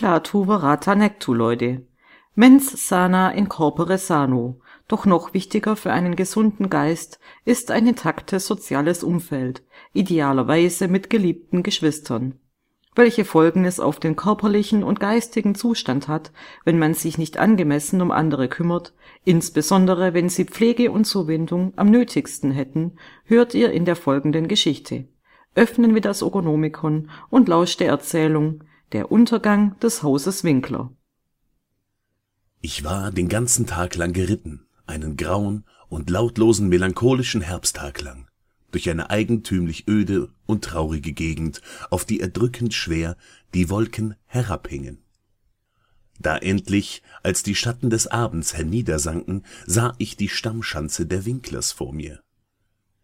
Declatu verata nectu Leute. Mens sana in corpore sano. Doch noch wichtiger für einen gesunden Geist ist ein intaktes soziales Umfeld, idealerweise mit geliebten Geschwistern. Welche Folgen es auf den körperlichen und geistigen Zustand hat, wenn man sich nicht angemessen um andere kümmert, insbesondere wenn sie Pflege und Zuwendung am nötigsten hätten, hört ihr in der folgenden Geschichte. Öffnen wir das Ogonomikon und lauscht der Erzählung Der Untergang des Hauses Winkler. Ich war den ganzen Tag lang geritten, einen grauen und lautlosen melancholischen Herbsttag lang, durch eine eigentümlich öde und traurige Gegend, auf die erdrückend schwer die Wolken herabhingen. Da endlich, als die Schatten des Abends herniedersanken, sah ich die Stammschanze der Winklers vor mir.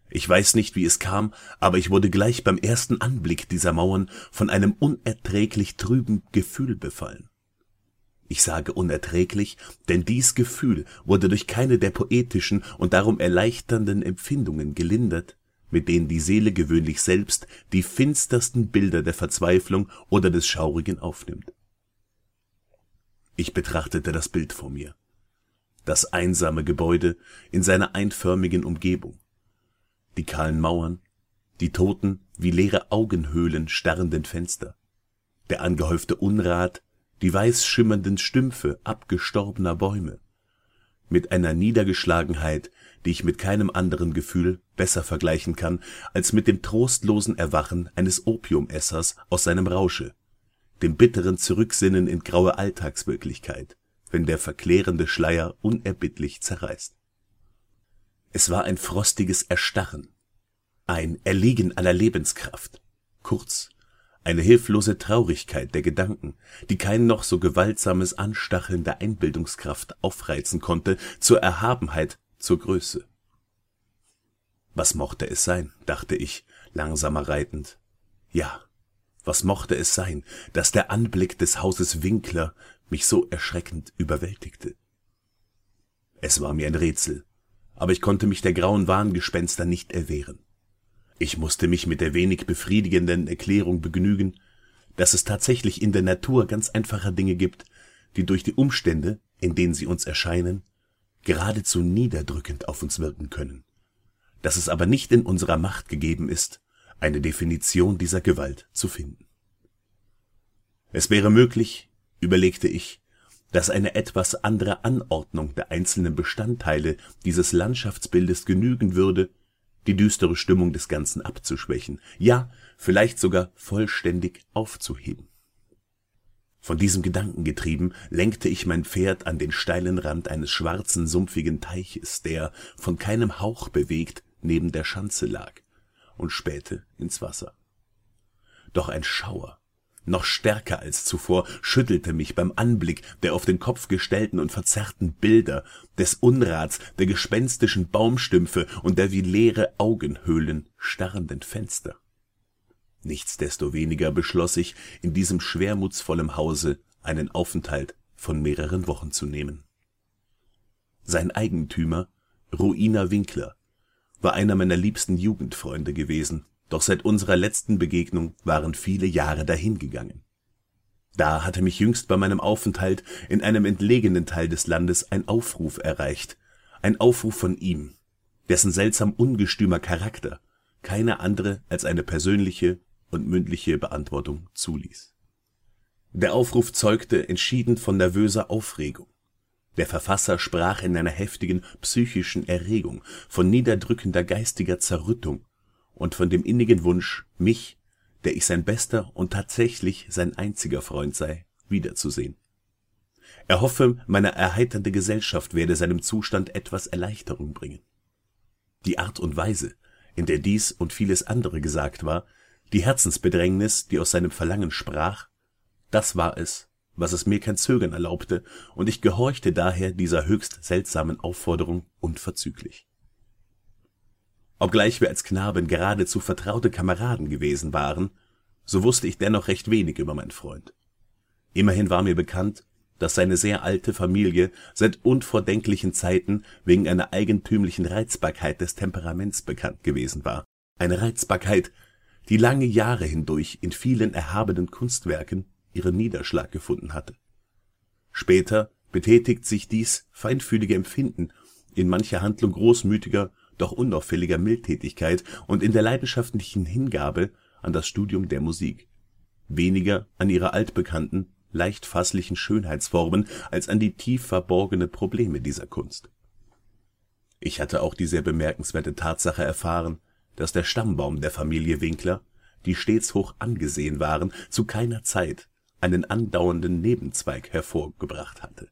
Ich weiß nicht, wie es kam, aber ich wurde gleich beim ersten Anblick dieser Mauern von einem unerträglich trüben Gefühl befallen. Ich sage unerträglich, denn dies Gefühl wurde durch keine der poetischen und darum erleichternden Empfindungen gelindert, mit denen die Seele gewöhnlich selbst die finstersten Bilder der Verzweiflung oder des Schaurigen aufnimmt. Ich betrachtete das Bild vor mir. Das einsame Gebäude in seiner einförmigen Umgebung. Die kahlen Mauern, die toten, wie leere Augenhöhlen starrenden Fenster, der angehäufte Unrat die weiß schimmernden Stümpfe abgestorbener Bäume, mit einer Niedergeschlagenheit, die ich mit keinem anderen Gefühl besser vergleichen kann als mit dem trostlosen Erwachen eines Opiumessers aus seinem Rausche, dem bitteren Zurücksinnen in graue Alltagswirklichkeit, wenn der verklärende Schleier unerbittlich zerreißt. Es war ein frostiges Erstarren, ein Erliegen aller Lebenskraft, kurz eine hilflose Traurigkeit der Gedanken, die kein noch so gewaltsames Anstacheln der Einbildungskraft aufreizen konnte zur Erhabenheit, zur Größe. Was mochte es sein, dachte ich, langsamer reitend. Ja, was mochte es sein, dass der Anblick des Hauses Winkler mich so erschreckend überwältigte? Es war mir ein Rätsel, aber ich konnte mich der grauen Wahngespenster nicht erwehren. Ich musste mich mit der wenig befriedigenden Erklärung begnügen, dass es tatsächlich in der Natur ganz einfache Dinge gibt, die durch die Umstände, in denen sie uns erscheinen, geradezu niederdrückend auf uns wirken können, dass es aber nicht in unserer Macht gegeben ist, eine Definition dieser Gewalt zu finden. Es wäre möglich, überlegte ich, dass eine etwas andere Anordnung der einzelnen Bestandteile dieses Landschaftsbildes genügen würde, die düstere Stimmung des Ganzen abzuschwächen, ja, vielleicht sogar vollständig aufzuheben. Von diesem Gedanken getrieben, lenkte ich mein Pferd an den steilen Rand eines schwarzen, sumpfigen Teiches, der, von keinem Hauch bewegt, neben der Schanze lag, und spähte ins Wasser. Doch ein Schauer noch stärker als zuvor, schüttelte mich beim Anblick der auf den Kopf gestellten und verzerrten Bilder, des Unrats, der gespenstischen Baumstümpfe und der wie leere Augenhöhlen starrenden Fenster. Nichtsdestoweniger beschloss ich, in diesem schwermutsvollen Hause einen Aufenthalt von mehreren Wochen zu nehmen. Sein Eigentümer, Ruina Winkler, war einer meiner liebsten Jugendfreunde gewesen doch seit unserer letzten Begegnung waren viele Jahre dahingegangen. Da hatte mich jüngst bei meinem Aufenthalt in einem entlegenen Teil des Landes ein Aufruf erreicht, ein Aufruf von ihm, dessen seltsam ungestümer Charakter keine andere als eine persönliche und mündliche Beantwortung zuließ. Der Aufruf zeugte entschieden von nervöser Aufregung. Der Verfasser sprach in einer heftigen psychischen Erregung, von niederdrückender geistiger Zerrüttung und von dem innigen Wunsch, mich, der ich sein bester und tatsächlich sein einziger Freund sei, wiederzusehen. Er hoffe, meine erheiternde Gesellschaft werde seinem Zustand etwas Erleichterung bringen. Die Art und Weise, in der dies und vieles andere gesagt war, die Herzensbedrängnis, die aus seinem Verlangen sprach, das war es, was es mir kein Zögern erlaubte, und ich gehorchte daher dieser höchst seltsamen Aufforderung unverzüglich Obgleich wir als Knaben geradezu vertraute Kameraden gewesen waren, so wusste ich dennoch recht wenig über meinen Freund. Immerhin war mir bekannt, dass seine sehr alte Familie seit unvordenklichen Zeiten wegen einer eigentümlichen Reizbarkeit des Temperaments bekannt gewesen war, eine Reizbarkeit, die lange Jahre hindurch in vielen erhabenen Kunstwerken, ihren Niederschlag gefunden hatte. Später betätigt sich dies feinfühlige Empfinden in mancher Handlung großmütiger, doch unauffälliger Mildtätigkeit und in der leidenschaftlichen Hingabe an das Studium der Musik, weniger an ihre altbekannten, leicht fasslichen Schönheitsformen als an die tief verborgenen Probleme dieser Kunst. Ich hatte auch die sehr bemerkenswerte Tatsache erfahren, dass der Stammbaum der Familie Winkler, die stets hoch angesehen waren, zu keiner Zeit einen andauernden Nebenzweig hervorgebracht hatte.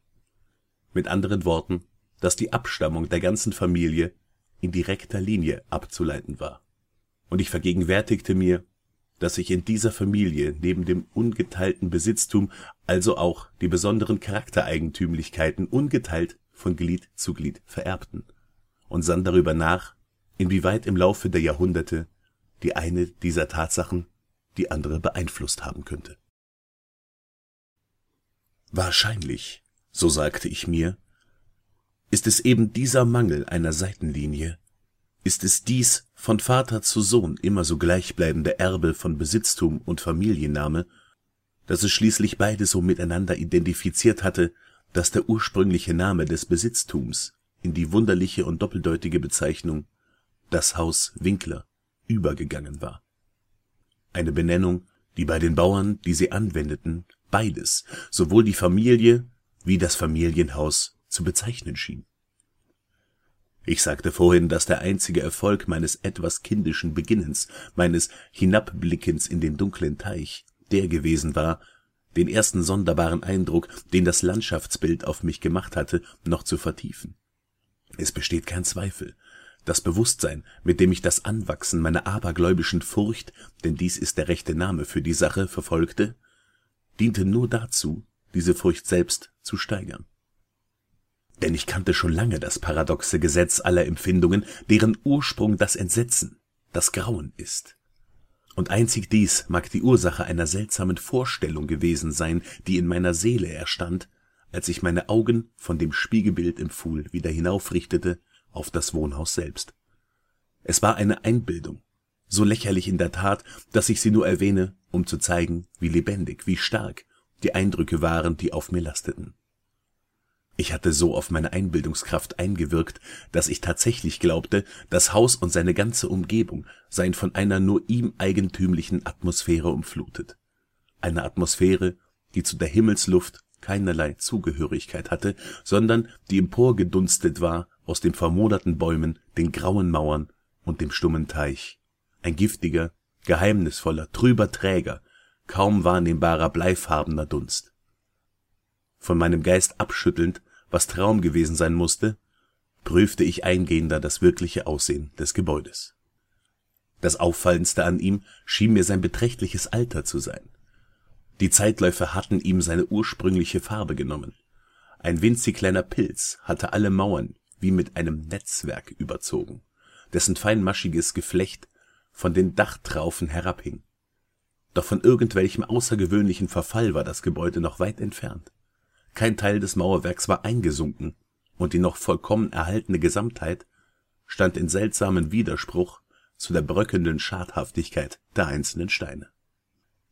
Mit anderen Worten, dass die Abstammung der ganzen Familie in direkter Linie abzuleiten war. Und ich vergegenwärtigte mir, dass sich in dieser Familie neben dem ungeteilten Besitztum also auch die besonderen Charaktereigentümlichkeiten ungeteilt von Glied zu Glied vererbten, und sann darüber nach, inwieweit im Laufe der Jahrhunderte die eine dieser Tatsachen die andere beeinflusst haben könnte. Wahrscheinlich, so sagte ich mir, ist es eben dieser Mangel einer Seitenlinie, ist es dies von Vater zu Sohn immer so gleichbleibende Erbe von Besitztum und Familienname, dass es schließlich beide so miteinander identifiziert hatte, dass der ursprüngliche Name des Besitztums in die wunderliche und doppeldeutige Bezeichnung das Haus Winkler übergegangen war. Eine Benennung, die bei den Bauern, die sie anwendeten, beides, sowohl die Familie wie das Familienhaus, zu bezeichnen schien. Ich sagte vorhin, dass der einzige Erfolg meines etwas kindischen Beginnens, meines Hinabblickens in den dunklen Teich, der gewesen war, den ersten sonderbaren Eindruck, den das Landschaftsbild auf mich gemacht hatte, noch zu vertiefen. Es besteht kein Zweifel, das Bewusstsein, mit dem ich das Anwachsen meiner abergläubischen Furcht, denn dies ist der rechte Name für die Sache, verfolgte, diente nur dazu, diese Furcht selbst zu steigern. Denn ich kannte schon lange das paradoxe Gesetz aller Empfindungen, deren Ursprung das Entsetzen, das Grauen ist. Und einzig dies mag die Ursache einer seltsamen Vorstellung gewesen sein, die in meiner Seele erstand, als ich meine Augen von dem Spiegelbild im Pfuhl wieder hinaufrichtete auf das Wohnhaus selbst. Es war eine Einbildung, so lächerlich in der Tat, dass ich sie nur erwähne, um zu zeigen, wie lebendig, wie stark die Eindrücke waren, die auf mir lasteten. Ich hatte so auf meine Einbildungskraft eingewirkt, dass ich tatsächlich glaubte, das Haus und seine ganze Umgebung seien von einer nur ihm eigentümlichen Atmosphäre umflutet. Eine Atmosphäre, die zu der Himmelsluft keinerlei Zugehörigkeit hatte, sondern die emporgedunstet war aus den vermoderten Bäumen, den grauen Mauern und dem stummen Teich. Ein giftiger, geheimnisvoller, trüber Träger, kaum wahrnehmbarer bleifarbener Dunst. Von meinem Geist abschüttelnd, was Traum gewesen sein musste, prüfte ich eingehender das wirkliche Aussehen des Gebäudes. Das Auffallendste an ihm schien mir sein beträchtliches Alter zu sein. Die Zeitläufe hatten ihm seine ursprüngliche Farbe genommen. Ein winzig kleiner Pilz hatte alle Mauern wie mit einem Netzwerk überzogen, dessen feinmaschiges Geflecht von den Dachtraufen herabhing. Doch von irgendwelchem außergewöhnlichen Verfall war das Gebäude noch weit entfernt. Kein Teil des Mauerwerks war eingesunken, und die noch vollkommen erhaltene Gesamtheit stand in seltsamem Widerspruch zu der bröckelnden Schadhaftigkeit der einzelnen Steine.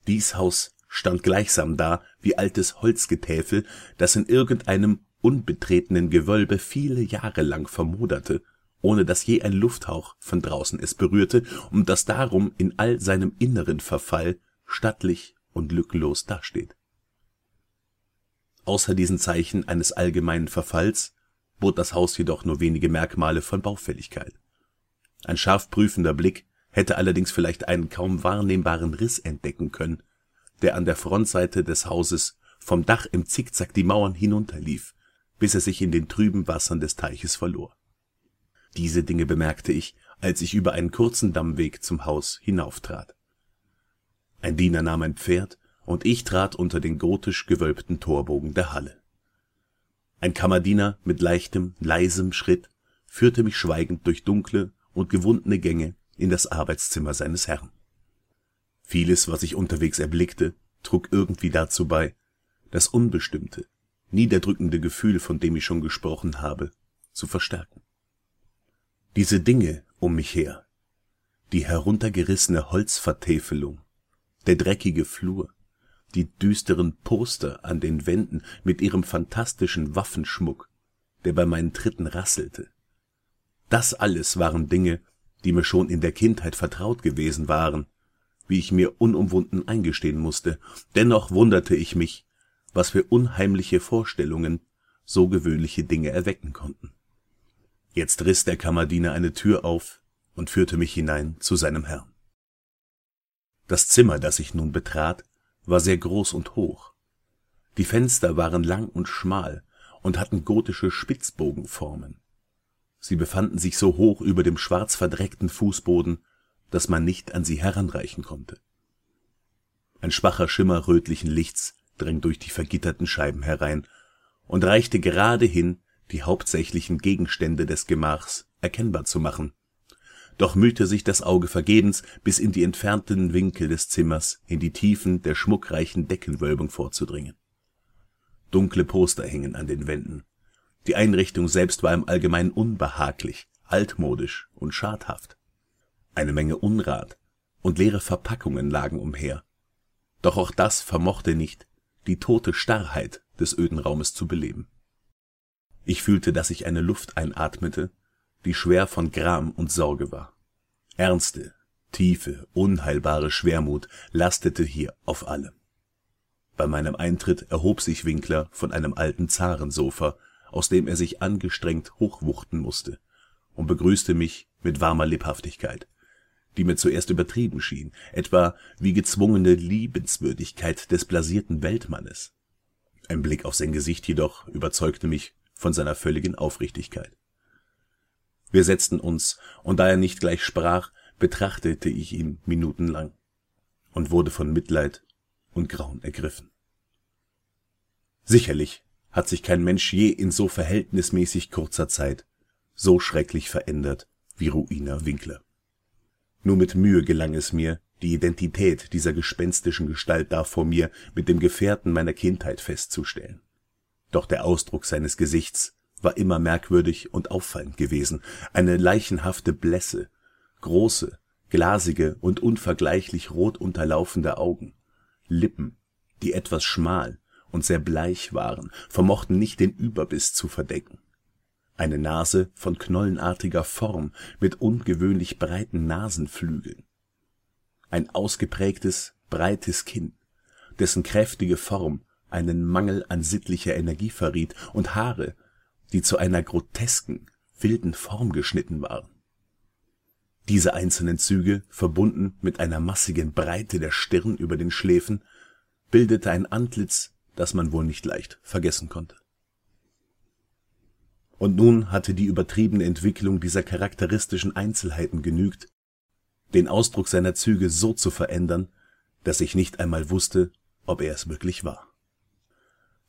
Dies Haus stand gleichsam da wie altes Holzgetäfel, das in irgendeinem unbetretenen Gewölbe viele Jahre lang vermoderte, ohne dass je ein Lufthauch von draußen es berührte und das darum in all seinem inneren Verfall stattlich und lückenlos dasteht. Außer diesen Zeichen eines allgemeinen Verfalls bot das Haus jedoch nur wenige Merkmale von Baufälligkeit. Ein scharf prüfender Blick hätte allerdings vielleicht einen kaum wahrnehmbaren Riss entdecken können, der an der Frontseite des Hauses vom Dach im Zickzack die Mauern hinunterlief, bis er sich in den trüben Wassern des Teiches verlor. Diese Dinge bemerkte ich, als ich über einen kurzen Dammweg zum Haus hinauftrat. Ein Diener nahm ein Pferd, und ich trat unter den gotisch gewölbten Torbogen der Halle. Ein Kammerdiener mit leichtem, leisem Schritt führte mich schweigend durch dunkle und gewundene Gänge in das Arbeitszimmer seines Herrn. Vieles, was ich unterwegs erblickte, trug irgendwie dazu bei, das unbestimmte, niederdrückende Gefühl, von dem ich schon gesprochen habe, zu verstärken. Diese Dinge um mich her, die heruntergerissene Holzvertäfelung, der dreckige Flur, die düsteren Poster an den Wänden mit ihrem phantastischen Waffenschmuck, der bei meinen Tritten rasselte. Das alles waren Dinge, die mir schon in der Kindheit vertraut gewesen waren, wie ich mir unumwunden eingestehen musste. Dennoch wunderte ich mich, was für unheimliche Vorstellungen so gewöhnliche Dinge erwecken konnten. Jetzt riss der Kammerdiener eine Tür auf und führte mich hinein zu seinem Herrn. Das Zimmer, das ich nun betrat, war sehr groß und hoch. Die Fenster waren lang und schmal und hatten gotische Spitzbogenformen. Sie befanden sich so hoch über dem schwarz verdreckten Fußboden, dass man nicht an sie heranreichen konnte. Ein schwacher Schimmer rötlichen Lichts drang durch die vergitterten Scheiben herein und reichte gerade hin, die hauptsächlichen Gegenstände des Gemachs erkennbar zu machen. Doch mühte sich das Auge vergebens, bis in die entfernten Winkel des Zimmers, in die Tiefen der schmuckreichen Deckenwölbung vorzudringen. Dunkle Poster hingen an den Wänden. Die Einrichtung selbst war im Allgemeinen unbehaglich, altmodisch und schadhaft. Eine Menge Unrat und leere Verpackungen lagen umher. Doch auch das vermochte nicht, die tote Starrheit des öden Raumes zu beleben. Ich fühlte, dass ich eine Luft einatmete, die schwer von Gram und Sorge war. Ernste, tiefe, unheilbare Schwermut lastete hier auf allem. Bei meinem Eintritt erhob sich Winkler von einem alten Zarensofa, aus dem er sich angestrengt hochwuchten musste, und begrüßte mich mit warmer Lebhaftigkeit, die mir zuerst übertrieben schien, etwa wie gezwungene Liebenswürdigkeit des blasierten Weltmannes. Ein Blick auf sein Gesicht jedoch überzeugte mich von seiner völligen Aufrichtigkeit. Wir setzten uns, und da er nicht gleich sprach, betrachtete ich ihn minutenlang und wurde von Mitleid und Grauen ergriffen. Sicherlich hat sich kein Mensch je in so verhältnismäßig kurzer Zeit so schrecklich verändert wie Ruina Winkler. Nur mit Mühe gelang es mir, die Identität dieser gespenstischen Gestalt da vor mir mit dem Gefährten meiner Kindheit festzustellen. Doch der Ausdruck seines Gesichts war immer merkwürdig und auffallend gewesen, eine leichenhafte Blässe, große, glasige und unvergleichlich rot unterlaufende Augen, Lippen, die etwas schmal und sehr bleich waren, vermochten nicht den Überbiss zu verdecken. Eine Nase von knollenartiger Form mit ungewöhnlich breiten Nasenflügeln, ein ausgeprägtes, breites Kinn, dessen kräftige Form einen Mangel an sittlicher Energie verriet, und Haare, die zu einer grotesken, wilden Form geschnitten waren. Diese einzelnen Züge, verbunden mit einer massigen Breite der Stirn über den Schläfen, bildete ein Antlitz, das man wohl nicht leicht vergessen konnte und nun hatte die übertriebene Entwicklung dieser charakteristischen Einzelheiten genügt, den Ausdruck seiner Züge so zu verändern, dass ich nicht einmal wusste, ob er es wirklich war.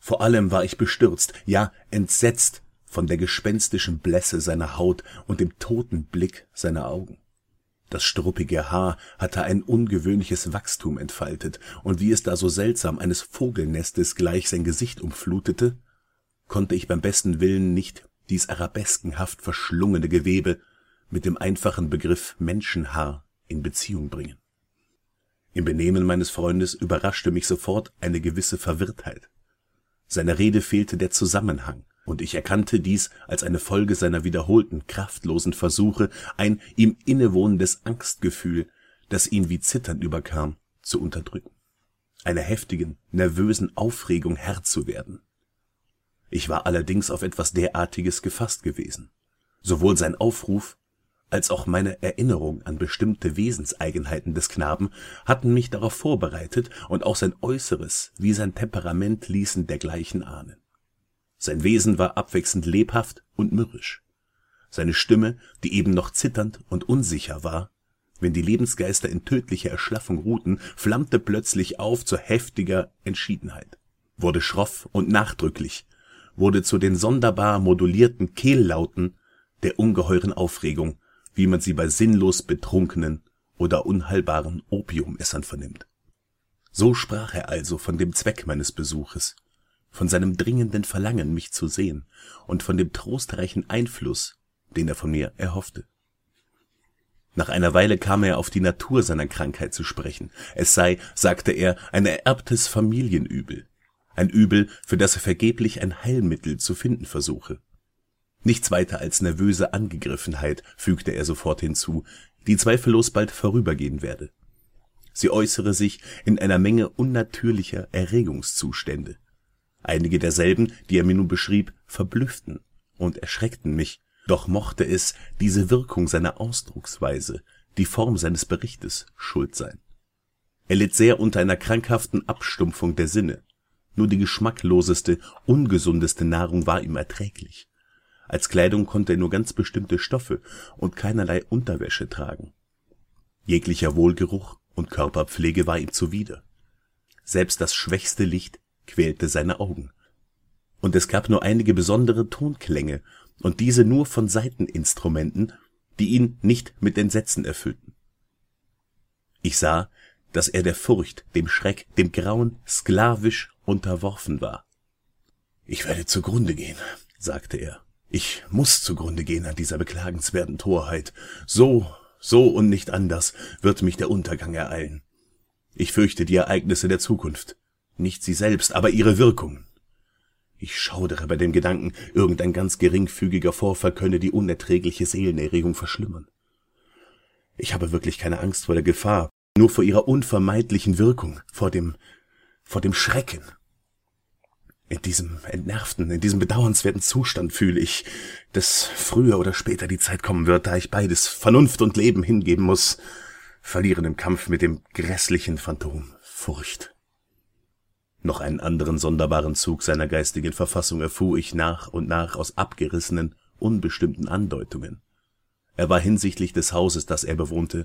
Vor allem war ich bestürzt, ja entsetzt von der gespenstischen Blässe seiner Haut und dem toten Blick seiner Augen. Das struppige Haar hatte ein ungewöhnliches Wachstum entfaltet, und wie es da so seltsam eines Vogelnestes gleich sein Gesicht umflutete, konnte ich beim besten Willen nicht dies arabeskenhaft verschlungene Gewebe mit dem einfachen Begriff Menschenhaar in Beziehung bringen. Im Benehmen meines Freundes überraschte mich sofort eine gewisse Verwirrtheit. Seiner Rede fehlte der Zusammenhang, und ich erkannte dies als eine Folge seiner wiederholten, kraftlosen Versuche, ein ihm innewohnendes Angstgefühl, das ihn wie Zittern überkam, zu unterdrücken, einer heftigen, nervösen Aufregung Herr zu werden ich war allerdings auf etwas derartiges gefasst gewesen. Sowohl sein Aufruf als auch meine Erinnerung an bestimmte Wesenseigenheiten des Knaben hatten mich darauf vorbereitet, und auch sein Äußeres wie sein Temperament ließen dergleichen ahnen. Sein Wesen war abwechselnd lebhaft und mürrisch. Seine Stimme, die eben noch zitternd und unsicher war, wenn die Lebensgeister in tödlicher Erschlaffung ruhten, flammte plötzlich auf zu heftiger Entschiedenheit, wurde schroff und nachdrücklich, wurde zu den sonderbar modulierten Kehllauten der ungeheuren Aufregung, wie man sie bei sinnlos betrunkenen oder unheilbaren Opiumessern vernimmt. So sprach er also von dem Zweck meines Besuches, von seinem dringenden Verlangen, mich zu sehen, und von dem trostreichen Einfluss, den er von mir erhoffte. Nach einer Weile kam er auf die Natur seiner Krankheit zu sprechen. Es sei, sagte er, ein ererbtes Familienübel. Ein Übel, für das er vergeblich ein Heilmittel zu finden versuche. Nichts weiter als nervöse Angegriffenheit, fügte er sofort hinzu, die zweifellos bald vorübergehen werde. Sie äußere sich in einer Menge unnatürlicher Erregungszustände. Einige derselben, die er mir nun beschrieb, verblüfften und erschreckten mich, doch mochte es diese Wirkung seiner Ausdrucksweise, die Form seines Berichtes, schuld sein. Er litt sehr unter einer krankhaften Abstumpfung der Sinne, nur die geschmackloseste, ungesundeste Nahrung war ihm erträglich. Als Kleidung konnte er nur ganz bestimmte Stoffe und keinerlei Unterwäsche tragen. Jeglicher Wohlgeruch und Körperpflege war ihm zuwider. Selbst das schwächste Licht quälte seine Augen. Und es gab nur einige besondere Tonklänge und diese nur von Saiteninstrumenten, die ihn nicht mit Entsetzen erfüllten. Ich sah, dass er der Furcht, dem Schreck, dem Grauen sklavisch unterworfen war. Ich werde zugrunde gehen, sagte er. Ich muss zugrunde gehen an dieser beklagenswerten Torheit. So, so und nicht anders wird mich der Untergang ereilen. Ich fürchte die Ereignisse der Zukunft, nicht sie selbst, aber ihre Wirkungen. Ich schaudere bei dem Gedanken, irgendein ganz geringfügiger Vorfall könne die unerträgliche Seelenerregung verschlimmern. Ich habe wirklich keine Angst vor der Gefahr, nur vor ihrer unvermeidlichen Wirkung, vor dem, vor dem Schrecken. In diesem entnervten, in diesem bedauernswerten Zustand fühle ich, dass früher oder später die Zeit kommen wird, da ich beides, Vernunft und Leben, hingeben muss, verlieren im Kampf mit dem grässlichen Phantom Furcht. Noch einen anderen sonderbaren Zug seiner geistigen Verfassung erfuhr ich nach und nach aus abgerissenen, unbestimmten Andeutungen. Er war hinsichtlich des Hauses, das er bewohnte,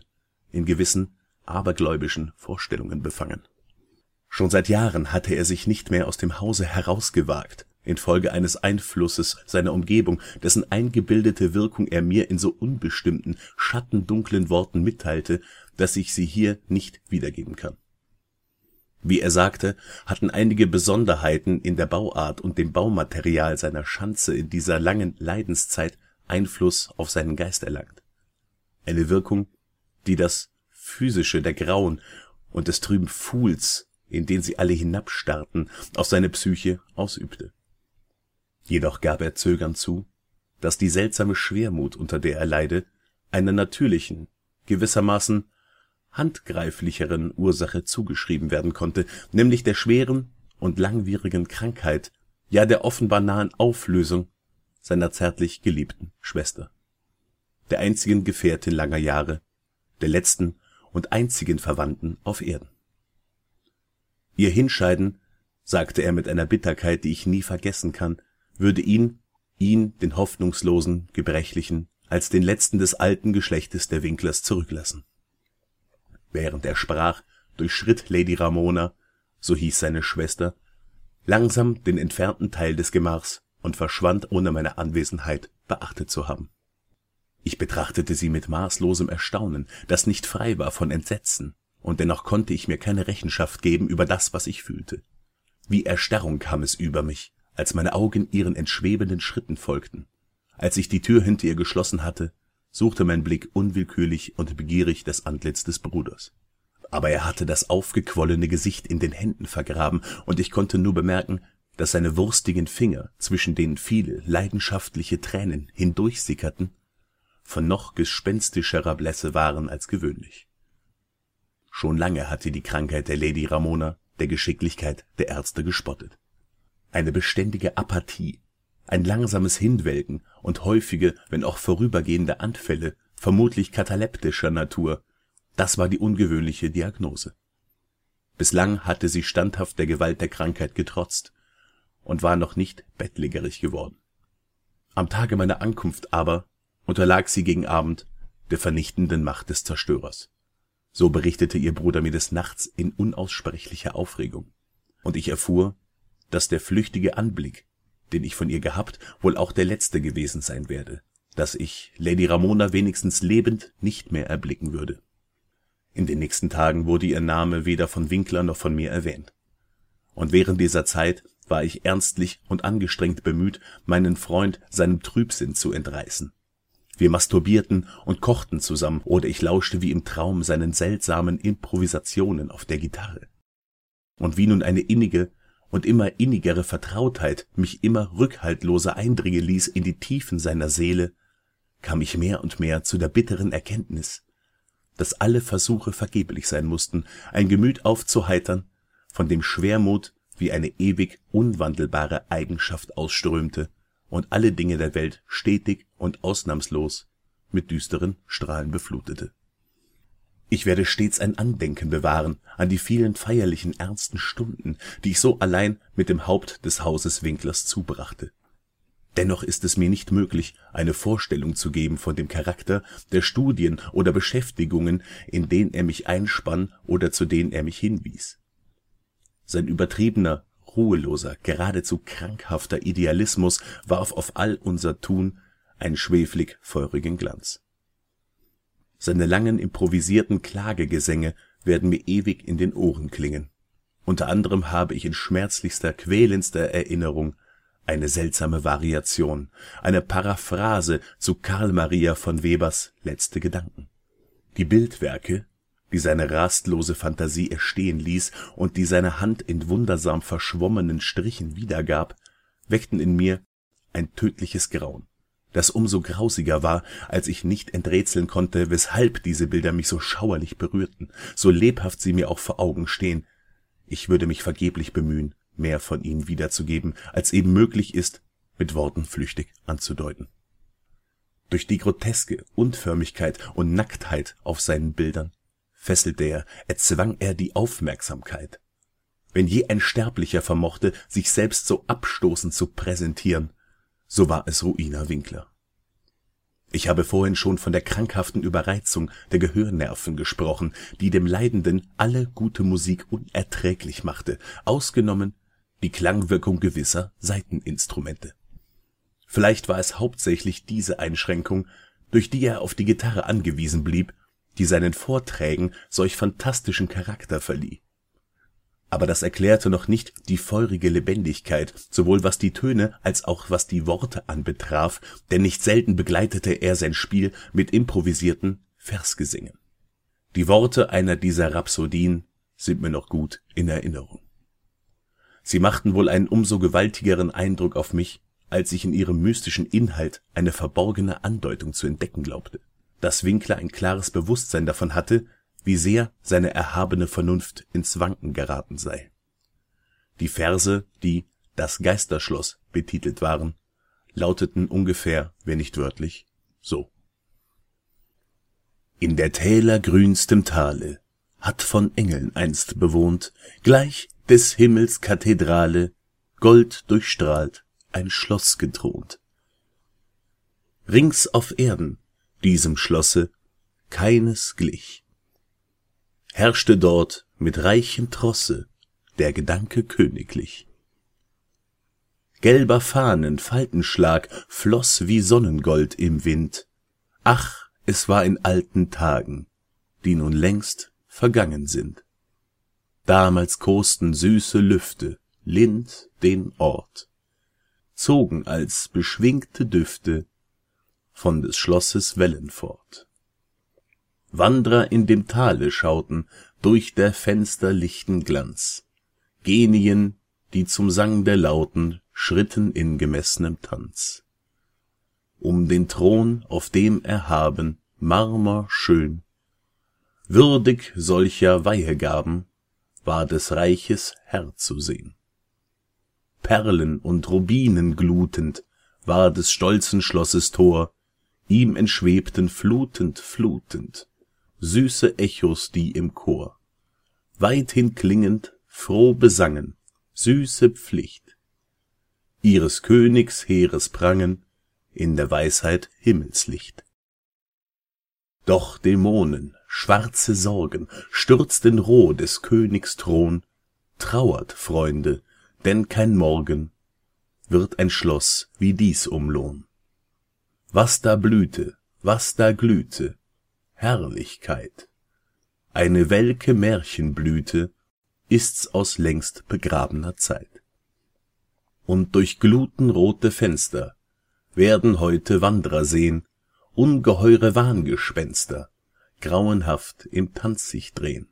in gewissen abergläubischen Vorstellungen befangen. Schon seit Jahren hatte er sich nicht mehr aus dem Hause herausgewagt, infolge eines Einflusses seiner Umgebung, dessen eingebildete Wirkung er mir in so unbestimmten, schattendunklen Worten mitteilte, dass ich sie hier nicht wiedergeben kann wie er sagte, hatten einige Besonderheiten in der Bauart und dem Baumaterial seiner Schanze in dieser langen Leidenszeit Einfluss auf seinen Geist erlangt. Eine Wirkung, die das Physische der Grauen und des trüben Pfuhls, in den sie alle hinabstarrten, auf seine Psyche ausübte. Jedoch gab er zögernd zu, dass die seltsame Schwermut, unter der er leide, einer natürlichen, gewissermaßen handgreiflicheren Ursache zugeschrieben werden konnte, nämlich der schweren und langwierigen Krankheit, ja der offenbar nahen Auflösung seiner zärtlich geliebten Schwester, der einzigen Gefährtin langer Jahre, der letzten und einzigen Verwandten auf Erden. Ihr Hinscheiden, sagte er mit einer Bitterkeit, die ich nie vergessen kann, würde ihn, ihn, den hoffnungslosen, gebrechlichen, als den letzten des alten Geschlechtes der Winklers zurücklassen Während er sprach, durchschritt Lady Ramona, so hieß seine Schwester, langsam den entfernten Teil des Gemachs und verschwand ohne meine Anwesenheit beachtet zu haben. Ich betrachtete sie mit maßlosem Erstaunen, das nicht frei war von Entsetzen, und dennoch konnte ich mir keine Rechenschaft geben über das, was ich fühlte. Wie Erstarrung kam es über mich, als meine Augen ihren entschwebenden Schritten folgten. Als ich die Tür hinter ihr geschlossen hatte, suchte mein Blick unwillkürlich und begierig das Antlitz des Bruders. Aber er hatte das aufgequollene Gesicht in den Händen vergraben, und ich konnte nur bemerken, dass seine wurstigen Finger, zwischen denen viele leidenschaftliche Tränen hindurchsickerten, von noch gespenstischerer Blässe waren als gewöhnlich. Schon lange hatte die Krankheit der Lady Ramona der Geschicklichkeit der Ärzte gespottet. Eine beständige Apathie ein langsames Hinwelken und häufige, wenn auch vorübergehende Anfälle, vermutlich kataleptischer Natur, das war die ungewöhnliche Diagnose. Bislang hatte sie standhaft der Gewalt der Krankheit getrotzt und war noch nicht bettlägerig geworden. Am Tage meiner Ankunft aber unterlag sie gegen Abend der vernichtenden Macht des Zerstörers. So berichtete ihr Bruder mir des Nachts in unaussprechlicher Aufregung, und ich erfuhr, dass der flüchtige Anblick den ich von ihr gehabt, wohl auch der letzte gewesen sein werde, dass ich Lady Ramona wenigstens lebend nicht mehr erblicken würde. In den nächsten Tagen wurde ihr Name weder von Winkler noch von mir erwähnt. Und während dieser Zeit war ich ernstlich und angestrengt bemüht, meinen Freund seinem Trübsinn zu entreißen. Wir masturbierten und kochten zusammen, oder ich lauschte wie im Traum seinen seltsamen Improvisationen auf der Gitarre. Und wie nun eine innige und immer innigere Vertrautheit mich immer rückhaltloser eindringen ließ in die Tiefen seiner Seele, kam ich mehr und mehr zu der bitteren Erkenntnis, dass alle Versuche vergeblich sein mussten, ein Gemüt aufzuheitern, von dem Schwermut wie eine ewig unwandelbare Eigenschaft ausströmte und alle Dinge der Welt stetig und ausnahmslos mit düsteren Strahlen beflutete. Ich werde stets ein Andenken bewahren an die vielen feierlichen ernsten Stunden, die ich so allein mit dem Haupt des Hauses Winklers zubrachte. Dennoch ist es mir nicht möglich, eine Vorstellung zu geben von dem Charakter der Studien oder Beschäftigungen, in den er mich einspann oder zu denen er mich hinwies. Sein übertriebener ruheloser, geradezu krankhafter Idealismus warf auf all unser Tun einen schweflig feurigen Glanz. Seine langen improvisierten Klagegesänge werden mir ewig in den Ohren klingen. Unter anderem habe ich in schmerzlichster, quälendster Erinnerung eine seltsame Variation, eine Paraphrase zu Karl Maria von Webers Letzte Gedanken. Die Bildwerke die seine rastlose Fantasie erstehen ließ und die seine Hand in wundersam verschwommenen Strichen wiedergab, weckten in mir ein tödliches Grauen, das umso grausiger war, als ich nicht enträtseln konnte, weshalb diese Bilder mich so schauerlich berührten, so lebhaft sie mir auch vor Augen stehen. Ich würde mich vergeblich bemühen, mehr von ihnen wiederzugeben, als eben möglich ist, mit Worten flüchtig anzudeuten. Durch die groteske Unförmigkeit und Nacktheit auf seinen Bildern fesselte er, erzwang er die Aufmerksamkeit. Wenn je ein Sterblicher vermochte, sich selbst so abstoßend zu präsentieren, so war es Ruina Winkler. Ich habe vorhin schon von der krankhaften Überreizung der Gehörnerven gesprochen, die dem Leidenden alle gute Musik unerträglich machte, ausgenommen die Klangwirkung gewisser Saiteninstrumente. Vielleicht war es hauptsächlich diese Einschränkung, durch die er auf die Gitarre angewiesen blieb die seinen Vorträgen solch phantastischen Charakter verlieh. Aber das erklärte noch nicht die feurige Lebendigkeit, sowohl was die Töne als auch was die Worte anbetraf, denn nicht selten begleitete er sein Spiel mit improvisierten Versgesängen. Die Worte einer dieser Rhapsodien sind mir noch gut in Erinnerung. Sie machten wohl einen umso gewaltigeren Eindruck auf mich, als ich in ihrem mystischen Inhalt eine verborgene Andeutung zu entdecken glaubte dass Winkler ein klares Bewusstsein davon hatte, wie sehr seine erhabene Vernunft ins Wanken geraten sei. Die Verse, die Das Geisterschloss betitelt waren, lauteten ungefähr, wenn nicht wörtlich, so: In der Täler grünstem Tale hat von Engeln einst bewohnt, gleich des Himmels Kathedrale, Gold durchstrahlt, ein Schloss gethront. Rings auf Erden diesem Schlosse keines glich. Herrschte dort mit reichem Trosse der Gedanke königlich. Gelber Fahnen Faltenschlag floß wie Sonnengold im Wind. Ach, es war in alten Tagen, die nun längst vergangen sind. Damals kosten süße Lüfte lind den Ort, zogen als beschwingte Düfte von des Schlosses Wellen fort. Wandrer in dem Tale schauten durch der Fenster lichten Glanz, Genien, die zum Sang der Lauten schritten in gemessnem Tanz. Um den Thron, auf dem erhaben, Marmor schön, würdig solcher Weihegaben, war des Reiches Herr zu sehn. Perlen und Rubinen glutend war des stolzen Schlosses Tor, ihm entschwebten flutend flutend süße echos die im chor. Weithin klingend froh besangen süße pflicht. Ihres königs heeres prangen in der weisheit himmelslicht. Doch dämonen schwarze sorgen stürzten roh des königs thron. Trauert freunde denn kein morgen wird ein schloss wie dies umlohn. Was da blühte, was da glühte, Herrlichkeit. Eine welke Märchenblüte ist's aus längst begrabener Zeit. Und durch glutenrote Fenster werden heute Wandrer sehn ungeheure Wahngespenster, grauenhaft im Tanz sich drehn.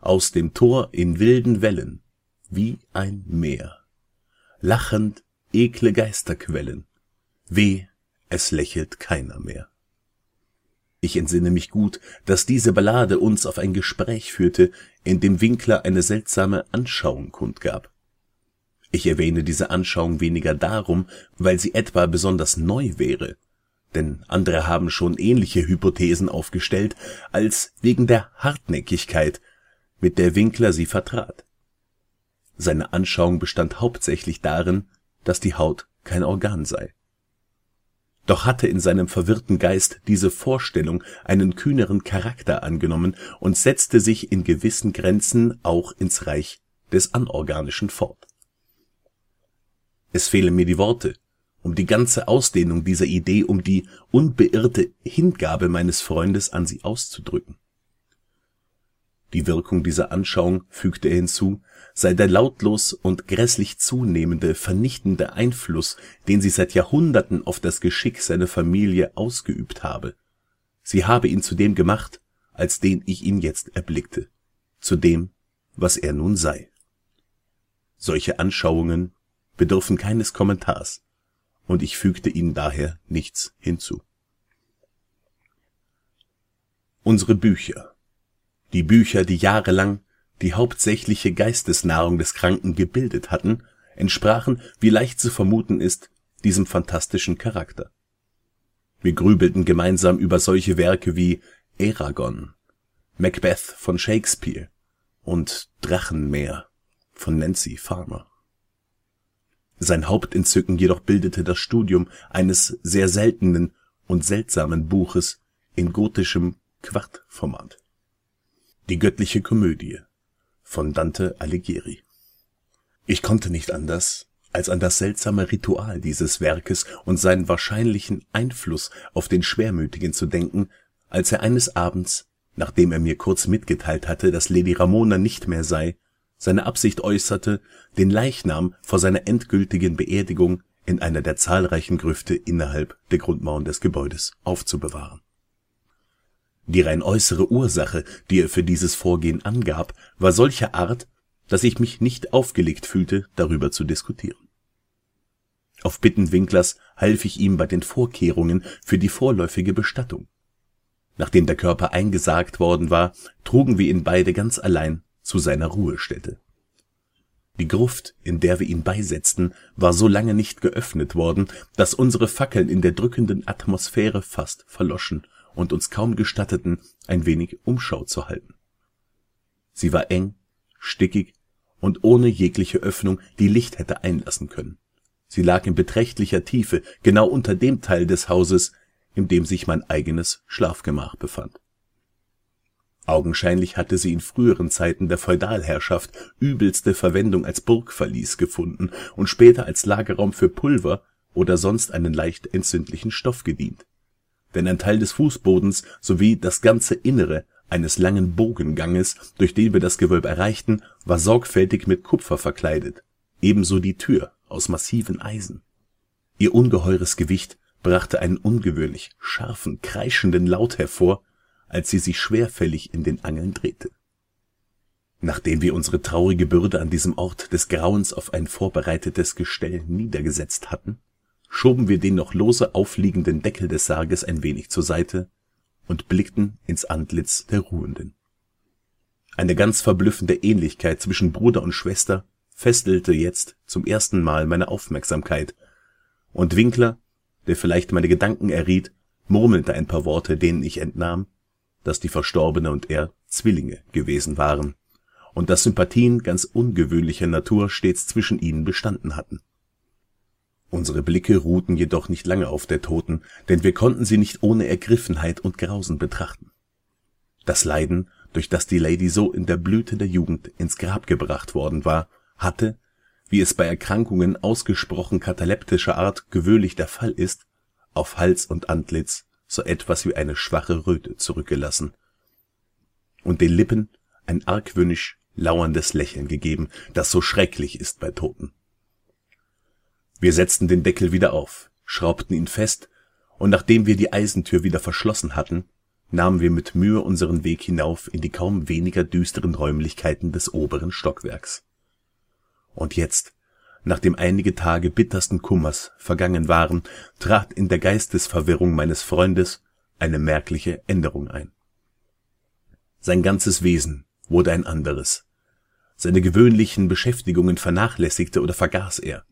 Aus dem Tor in wilden Wellen, wie ein Meer, lachend ekle Geister quellen, weh, es lächelt keiner mehr. Ich entsinne mich gut, dass diese Ballade uns auf ein Gespräch führte, in dem Winkler eine seltsame Anschauung kundgab. Ich erwähne diese Anschauung weniger darum, weil sie etwa besonders neu wäre, denn andere haben schon ähnliche Hypothesen aufgestellt, als wegen der Hartnäckigkeit, mit der Winkler sie vertrat. Seine Anschauung bestand hauptsächlich darin, dass die Haut kein Organ sei. Doch hatte in seinem verwirrten Geist diese Vorstellung einen kühneren Charakter angenommen und setzte sich in gewissen Grenzen auch ins Reich des Anorganischen fort. Es fehlen mir die Worte, um die ganze Ausdehnung dieser Idee, um die unbeirrte Hingabe meines Freundes an sie auszudrücken. Die Wirkung dieser Anschauung, fügte er hinzu, sei der lautlos und grässlich zunehmende, vernichtende Einfluss, den sie seit Jahrhunderten auf das Geschick seiner Familie ausgeübt habe. Sie habe ihn zu dem gemacht, als den ich ihn jetzt erblickte, zu dem, was er nun sei. Solche Anschauungen bedürfen keines Kommentars, und ich fügte ihnen daher nichts hinzu. Unsere Bücher, die Bücher, die jahrelang die hauptsächliche Geistesnahrung des Kranken gebildet hatten, entsprachen, wie leicht zu vermuten ist, diesem fantastischen Charakter. Wir grübelten gemeinsam über solche Werke wie Eragon, Macbeth von Shakespeare und Drachenmeer von Nancy Farmer. Sein Hauptentzücken jedoch bildete das Studium eines sehr seltenen und seltsamen Buches in gotischem Quartformat. Die göttliche Komödie von Dante Alighieri. Ich konnte nicht anders, als an das seltsame Ritual dieses Werkes und seinen wahrscheinlichen Einfluss auf den Schwermütigen zu denken, als er eines Abends, nachdem er mir kurz mitgeteilt hatte, dass Lady Ramona nicht mehr sei, seine Absicht äußerte, den Leichnam vor seiner endgültigen Beerdigung in einer der zahlreichen Grüfte innerhalb der Grundmauern des Gebäudes aufzubewahren. Die rein äußere Ursache, die er für dieses Vorgehen angab, war solcher Art, dass ich mich nicht aufgelegt fühlte, darüber zu diskutieren. Auf Bitten Winklers half ich ihm bei den Vorkehrungen für die vorläufige Bestattung. Nachdem der Körper eingesargt worden war, trugen wir ihn beide ganz allein zu seiner Ruhestätte. Die Gruft, in der wir ihn beisetzten, war so lange nicht geöffnet worden, dass unsere Fackeln in der drückenden Atmosphäre fast verloschen und uns kaum gestatteten, ein wenig Umschau zu halten. Sie war eng, stickig und ohne jegliche Öffnung, die Licht hätte einlassen können. Sie lag in beträchtlicher Tiefe, genau unter dem Teil des Hauses, in dem sich mein eigenes Schlafgemach befand Augenscheinlich hatte sie in früheren Zeiten der Feudalherrschaft übelste Verwendung als Burgverlies gefunden und später als Lagerraum für Pulver oder sonst einen leicht entzündlichen Stoff gedient. Denn ein Teil des Fußbodens sowie das ganze Innere eines langen Bogenganges, durch den wir das Gewölb erreichten, war sorgfältig mit Kupfer verkleidet, ebenso die Tür aus massiven Eisen. Ihr ungeheures Gewicht brachte einen ungewöhnlich scharfen, kreischenden Laut hervor als sie sich schwerfällig in den Angeln drehte. Nachdem wir unsere traurige Bürde an diesem Ort des Grauens auf ein vorbereitetes Gestell niedergesetzt hatten, schoben wir den noch lose aufliegenden Deckel des Sarges ein wenig zur Seite und blickten ins Antlitz der Ruhenden. Eine ganz verblüffende Ähnlichkeit zwischen Bruder und Schwester fesselte jetzt zum ersten Mal meine Aufmerksamkeit, und Winkler, der vielleicht meine Gedanken erriet, murmelte ein paar Worte, denen ich entnahm, dass die Verstorbene und er Zwillinge gewesen waren und dass Sympathien ganz ungewöhnlicher Natur stets zwischen ihnen bestanden hatten. Unsere Blicke ruhten jedoch nicht lange auf der Toten, denn wir konnten sie nicht ohne Ergriffenheit und Grausen betrachten. Das Leiden, durch das die Lady so in der Blüte der Jugend ins Grab gebracht worden war, hatte, wie es bei Erkrankungen ausgesprochen kataleptischer Art gewöhnlich der Fall ist, auf Hals und Antlitz so etwas wie eine schwache Röte zurückgelassen und den Lippen ein argwöhnisch lauerndes Lächeln gegeben, das so schrecklich ist bei Toten. Wir setzten den Deckel wieder auf, schraubten ihn fest und nachdem wir die Eisentür wieder verschlossen hatten, nahmen wir mit Mühe unseren Weg hinauf in die kaum weniger düsteren Räumlichkeiten des oberen Stockwerks. Und jetzt, nachdem einige Tage bittersten Kummers vergangen waren, trat in der Geistesverwirrung meines Freundes eine merkliche Änderung ein. Sein ganzes Wesen wurde ein anderes. Seine gewöhnlichen Beschäftigungen vernachlässigte oder vergaß er.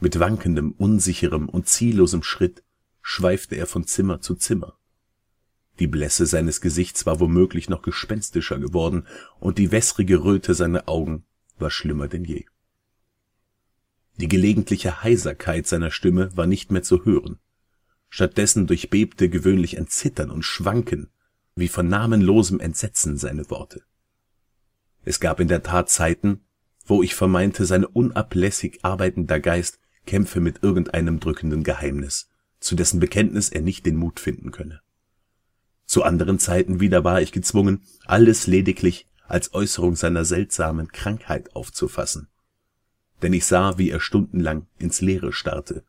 Mit wankendem, unsicherem und ziellosem Schritt schweifte er von Zimmer zu Zimmer. Die Blässe seines Gesichts war womöglich noch gespenstischer geworden, und die wässrige Röte seiner Augen war schlimmer denn je. Die gelegentliche Heiserkeit seiner Stimme war nicht mehr zu hören. Stattdessen durchbebte gewöhnlich ein Zittern und Schwanken, wie von namenlosem Entsetzen seine Worte. Es gab in der Tat Zeiten, wo ich vermeinte, sein unablässig arbeitender Geist kämpfe mit irgendeinem drückenden Geheimnis, zu dessen Bekenntnis er nicht den Mut finden könne. Zu anderen Zeiten wieder war ich gezwungen, alles lediglich als Äußerung seiner seltsamen Krankheit aufzufassen. Denn ich sah, wie er stundenlang ins Leere starrte,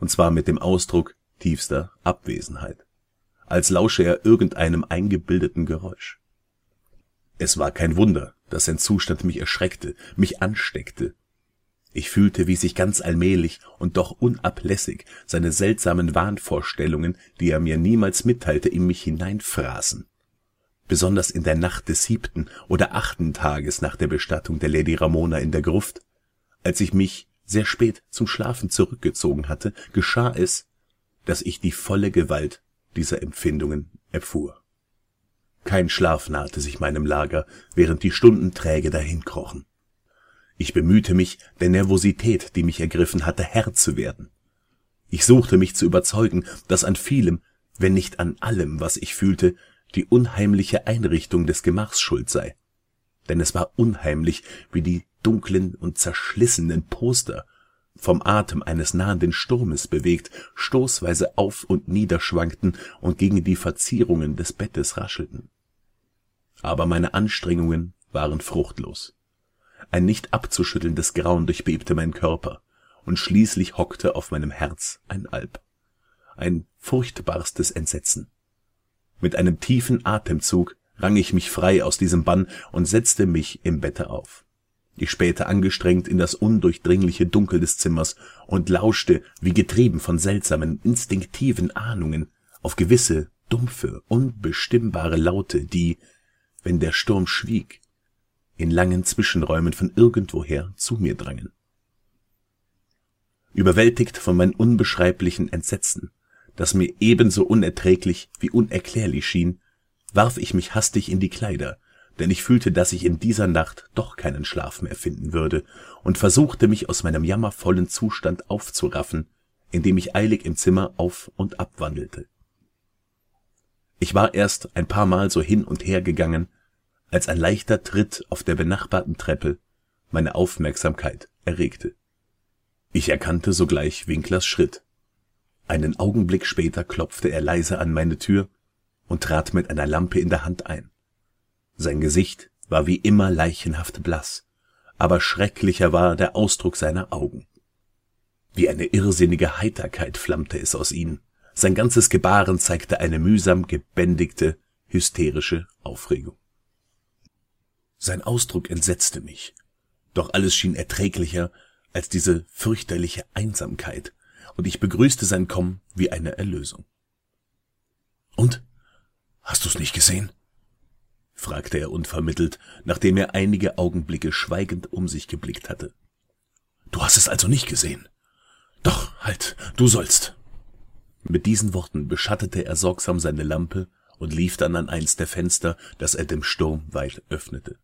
und zwar mit dem Ausdruck tiefster Abwesenheit, als lausche er irgendeinem eingebildeten Geräusch. Es war kein Wunder, dass sein Zustand mich erschreckte, mich ansteckte ich fühlte, wie sich ganz allmählich und doch unablässig seine seltsamen Wahnvorstellungen, die er mir niemals mitteilte, in mich hineinfraßen. Besonders in der Nacht des siebten oder achten Tages nach der Bestattung der Lady Ramona in der Gruft, als ich mich sehr spät zum Schlafen zurückgezogen hatte, geschah es, dass ich die volle Gewalt dieser Empfindungen erfuhr. Kein Schlaf nahte sich meinem Lager, während die Stunden träge dahinkrochen. Ich bemühte mich, der Nervosität, die mich ergriffen hatte, Herr zu werden. Ich suchte mich zu überzeugen, dass an vielem, wenn nicht an allem, was ich fühlte, die unheimliche Einrichtung des Gemachs schuld sei. Denn es war unheimlich, wie die dunklen und zerschlissenen Poster, vom Atem eines nahenden Sturmes bewegt, stoßweise auf und nieder schwankten und gegen die Verzierungen des Bettes raschelten. Aber meine Anstrengungen waren fruchtlos ein nicht abzuschüttelndes Grauen durchbebte meinen Körper, und schließlich hockte auf meinem Herz ein Alp, ein furchtbarstes Entsetzen. Mit einem tiefen Atemzug rang ich mich frei aus diesem Bann und setzte mich im Bette auf. Ich spähte angestrengt in das undurchdringliche Dunkel des Zimmers und lauschte, wie getrieben von seltsamen, instinktiven Ahnungen, auf gewisse, dumpfe, unbestimmbare Laute, die, wenn der Sturm schwieg, in langen Zwischenräumen von irgendwoher zu mir drangen. Überwältigt von meinem unbeschreiblichen Entsetzen, das mir ebenso unerträglich wie unerklärlich schien, warf ich mich hastig in die Kleider, denn ich fühlte, dass ich in dieser Nacht doch keinen Schlaf mehr finden würde, und versuchte mich aus meinem jammervollen Zustand aufzuraffen, indem ich eilig im Zimmer auf und ab wandelte. Ich war erst ein paar Mal so hin und her gegangen, als ein leichter Tritt auf der benachbarten Treppe meine Aufmerksamkeit erregte. Ich erkannte sogleich Winklers Schritt. Einen Augenblick später klopfte er leise an meine Tür und trat mit einer Lampe in der Hand ein. Sein Gesicht war wie immer leichenhaft blass, aber schrecklicher war der Ausdruck seiner Augen. Wie eine irrsinnige Heiterkeit flammte es aus ihnen. Sein ganzes Gebaren zeigte eine mühsam gebändigte, hysterische Aufregung. Sein Ausdruck entsetzte mich, doch alles schien erträglicher als diese fürchterliche Einsamkeit, und ich begrüßte sein Kommen wie eine Erlösung. Und? Hast du's nicht gesehen? fragte er unvermittelt, nachdem er einige Augenblicke schweigend um sich geblickt hatte. Du hast es also nicht gesehen? Doch, halt, du sollst. Mit diesen Worten beschattete er sorgsam seine Lampe und lief dann an eins der Fenster, das er dem Sturm weit öffnete.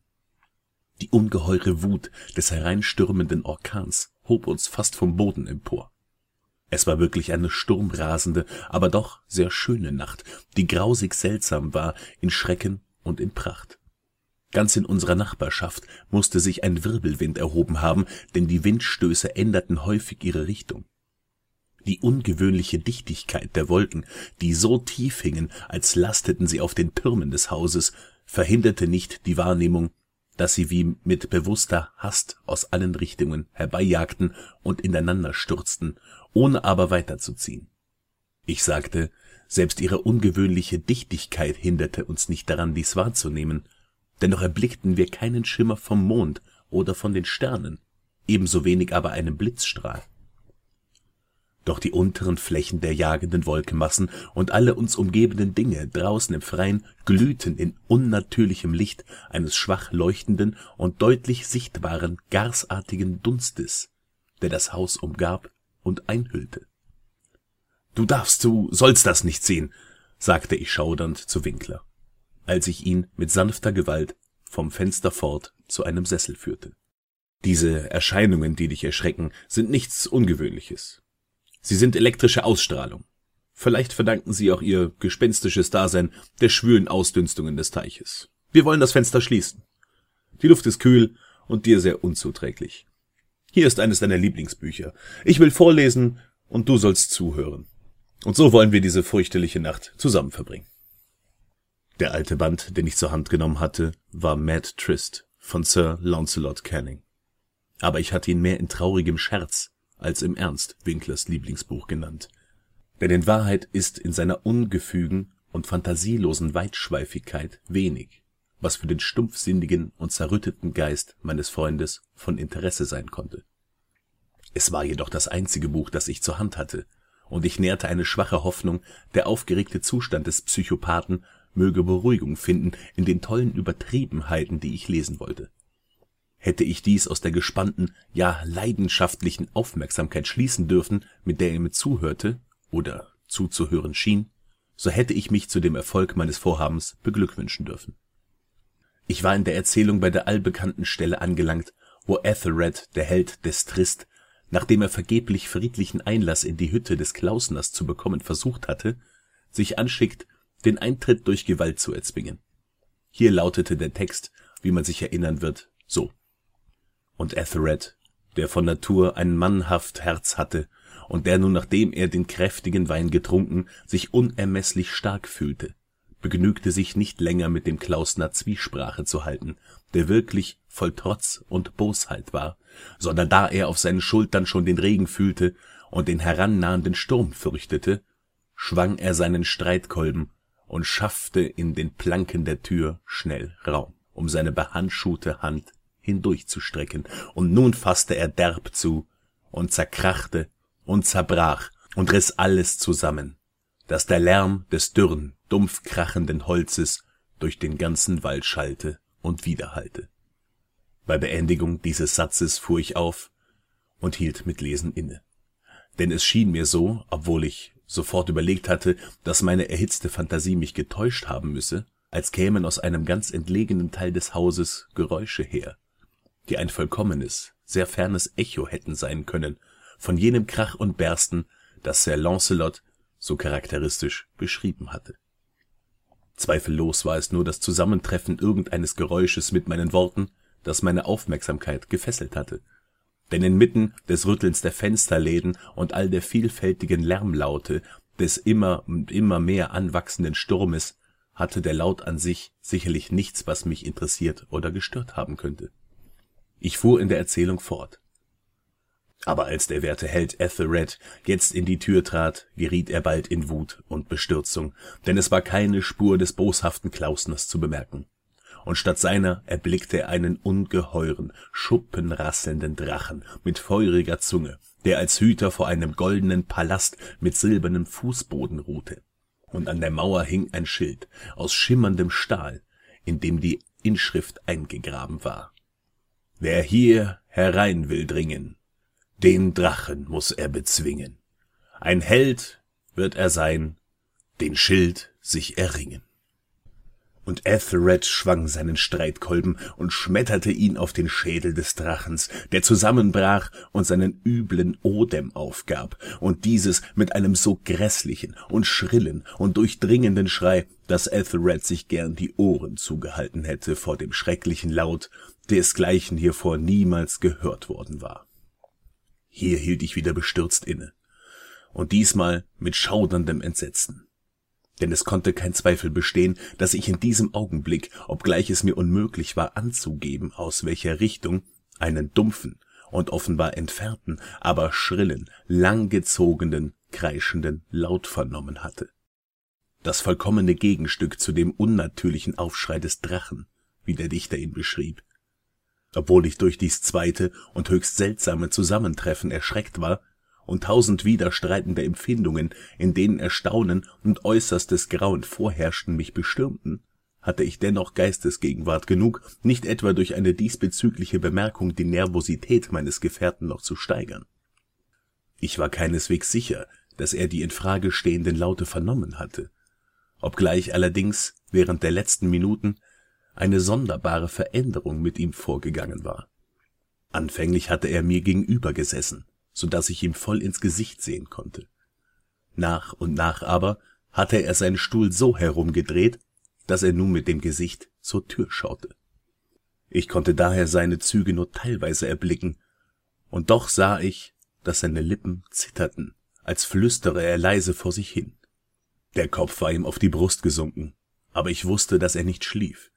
Die ungeheure Wut des hereinstürmenden Orkans hob uns fast vom Boden empor. Es war wirklich eine sturmrasende, aber doch sehr schöne Nacht, die grausig seltsam war in Schrecken und in Pracht. Ganz in unserer Nachbarschaft musste sich ein Wirbelwind erhoben haben, denn die Windstöße änderten häufig ihre Richtung. Die ungewöhnliche Dichtigkeit der Wolken, die so tief hingen, als lasteten sie auf den Türmen des Hauses, verhinderte nicht die Wahrnehmung dass sie wie mit bewusster Hast aus allen Richtungen herbeijagten und ineinander stürzten, ohne aber weiterzuziehen. Ich sagte, selbst ihre ungewöhnliche Dichtigkeit hinderte uns nicht daran, dies wahrzunehmen, dennoch erblickten wir keinen Schimmer vom Mond oder von den Sternen, ebenso wenig aber einen Blitzstrahl. Doch die unteren Flächen der jagenden Wolkenmassen und alle uns umgebenden Dinge draußen im Freien glühten in unnatürlichem Licht eines schwach leuchtenden und deutlich sichtbaren gasartigen Dunstes, der das Haus umgab und einhüllte. Du darfst, du sollst das nicht sehen, sagte ich schaudernd zu Winkler, als ich ihn mit sanfter Gewalt vom Fenster fort zu einem Sessel führte. Diese Erscheinungen, die dich erschrecken, sind nichts Ungewöhnliches. Sie sind elektrische Ausstrahlung. Vielleicht verdanken sie auch ihr gespenstisches Dasein der schwülen Ausdünstungen des Teiches. Wir wollen das Fenster schließen. Die Luft ist kühl und dir sehr unzuträglich. Hier ist eines deiner Lieblingsbücher. Ich will vorlesen und du sollst zuhören. Und so wollen wir diese fürchterliche Nacht zusammen verbringen. Der alte Band, den ich zur Hand genommen hatte, war Mad Trist von Sir Launcelot Canning. Aber ich hatte ihn mehr in traurigem Scherz als im Ernst Winklers Lieblingsbuch genannt. Denn in Wahrheit ist in seiner ungefügen und fantasielosen Weitschweifigkeit wenig, was für den stumpfsinnigen und zerrütteten Geist meines Freundes von Interesse sein konnte. Es war jedoch das einzige Buch, das ich zur Hand hatte, und ich nährte eine schwache Hoffnung, der aufgeregte Zustand des Psychopathen möge Beruhigung finden in den tollen Übertriebenheiten, die ich lesen wollte. Hätte ich dies aus der gespannten, ja leidenschaftlichen Aufmerksamkeit schließen dürfen, mit der er mir zuhörte oder zuzuhören schien, so hätte ich mich zu dem Erfolg meines Vorhabens beglückwünschen dürfen. Ich war in der Erzählung bei der allbekannten Stelle angelangt, wo Ethelred, der Held des Trist, nachdem er vergeblich friedlichen Einlass in die Hütte des Klausners zu bekommen versucht hatte, sich anschickt, den Eintritt durch Gewalt zu erzwingen. Hier lautete der Text, wie man sich erinnern wird, so und Ethelred, der von Natur ein mannhaft Herz hatte und der nun, nachdem er den kräftigen Wein getrunken, sich unermesslich stark fühlte, begnügte sich nicht länger mit dem Klausner Zwiesprache zu halten, der wirklich voll Trotz und Bosheit war, sondern da er auf seinen Schultern schon den Regen fühlte und den herannahenden Sturm fürchtete, schwang er seinen Streitkolben und schaffte in den Planken der Tür schnell Raum, um seine behandschuhte Hand hindurchzustrecken, und nun fasste er derb zu und zerkrachte und zerbrach und riß alles zusammen, dass der Lärm des dürren, dumpf krachenden Holzes durch den ganzen Wald schallte und widerhallte. Bei Beendigung dieses Satzes fuhr ich auf und hielt mit Lesen inne. Denn es schien mir so, obwohl ich sofort überlegt hatte, dass meine erhitzte Fantasie mich getäuscht haben müsse, als kämen aus einem ganz entlegenen Teil des Hauses Geräusche her, die ein vollkommenes, sehr fernes Echo hätten sein können von jenem Krach und Bersten, das Sir Launcelot so charakteristisch beschrieben hatte. Zweifellos war es nur das Zusammentreffen irgendeines Geräusches mit meinen Worten, das meine Aufmerksamkeit gefesselt hatte. Denn inmitten des Rüttelns der Fensterläden und all der vielfältigen Lärmlaute des immer und immer mehr anwachsenden Sturmes hatte der Laut an sich sicherlich nichts, was mich interessiert oder gestört haben könnte. Ich fuhr in der Erzählung fort. Aber als der werte Held Ethelred jetzt in die Tür trat, geriet er bald in Wut und Bestürzung, denn es war keine Spur des boshaften Klausners zu bemerken. Und statt seiner erblickte er einen ungeheuren, schuppenrasselnden Drachen mit feuriger Zunge, der als Hüter vor einem goldenen Palast mit silbernem Fußboden ruhte. Und an der Mauer hing ein Schild aus schimmerndem Stahl, in dem die Inschrift eingegraben war. Wer hier herein will dringen, den Drachen muss er bezwingen. Ein Held wird er sein, den Schild sich erringen und Ethelred schwang seinen Streitkolben und schmetterte ihn auf den Schädel des Drachens, der zusammenbrach und seinen üblen Odem aufgab, und dieses mit einem so grässlichen und schrillen und durchdringenden Schrei, dass Ethelred sich gern die Ohren zugehalten hätte vor dem schrecklichen Laut, desgleichen hiervor niemals gehört worden war. Hier hielt ich wieder bestürzt inne, und diesmal mit schauderndem Entsetzen denn es konnte kein Zweifel bestehen, dass ich in diesem Augenblick, obgleich es mir unmöglich war anzugeben, aus welcher Richtung, einen dumpfen und offenbar entfernten, aber schrillen, langgezogenen kreischenden Laut vernommen hatte. Das vollkommene Gegenstück zu dem unnatürlichen Aufschrei des Drachen, wie der Dichter ihn beschrieb. Obwohl ich durch dies zweite und höchst seltsame Zusammentreffen erschreckt war und tausend widerstreitende Empfindungen, in denen Erstaunen und äußerstes Grauen vorherrschten, mich bestürmten, hatte ich dennoch Geistesgegenwart genug, nicht etwa durch eine diesbezügliche Bemerkung die Nervosität meines Gefährten noch zu steigern. Ich war keineswegs sicher, dass er die in Frage stehenden Laute vernommen hatte, obgleich allerdings während der letzten Minuten eine sonderbare Veränderung mit ihm vorgegangen war. Anfänglich hatte er mir gegenüber gesessen, so dass ich ihm voll ins Gesicht sehen konnte. Nach und nach aber hatte er seinen Stuhl so herumgedreht, dass er nun mit dem Gesicht zur Tür schaute. Ich konnte daher seine Züge nur teilweise erblicken, und doch sah ich, dass seine Lippen zitterten, als flüstere er leise vor sich hin. Der Kopf war ihm auf die Brust gesunken, aber ich wusste, dass er nicht schlief,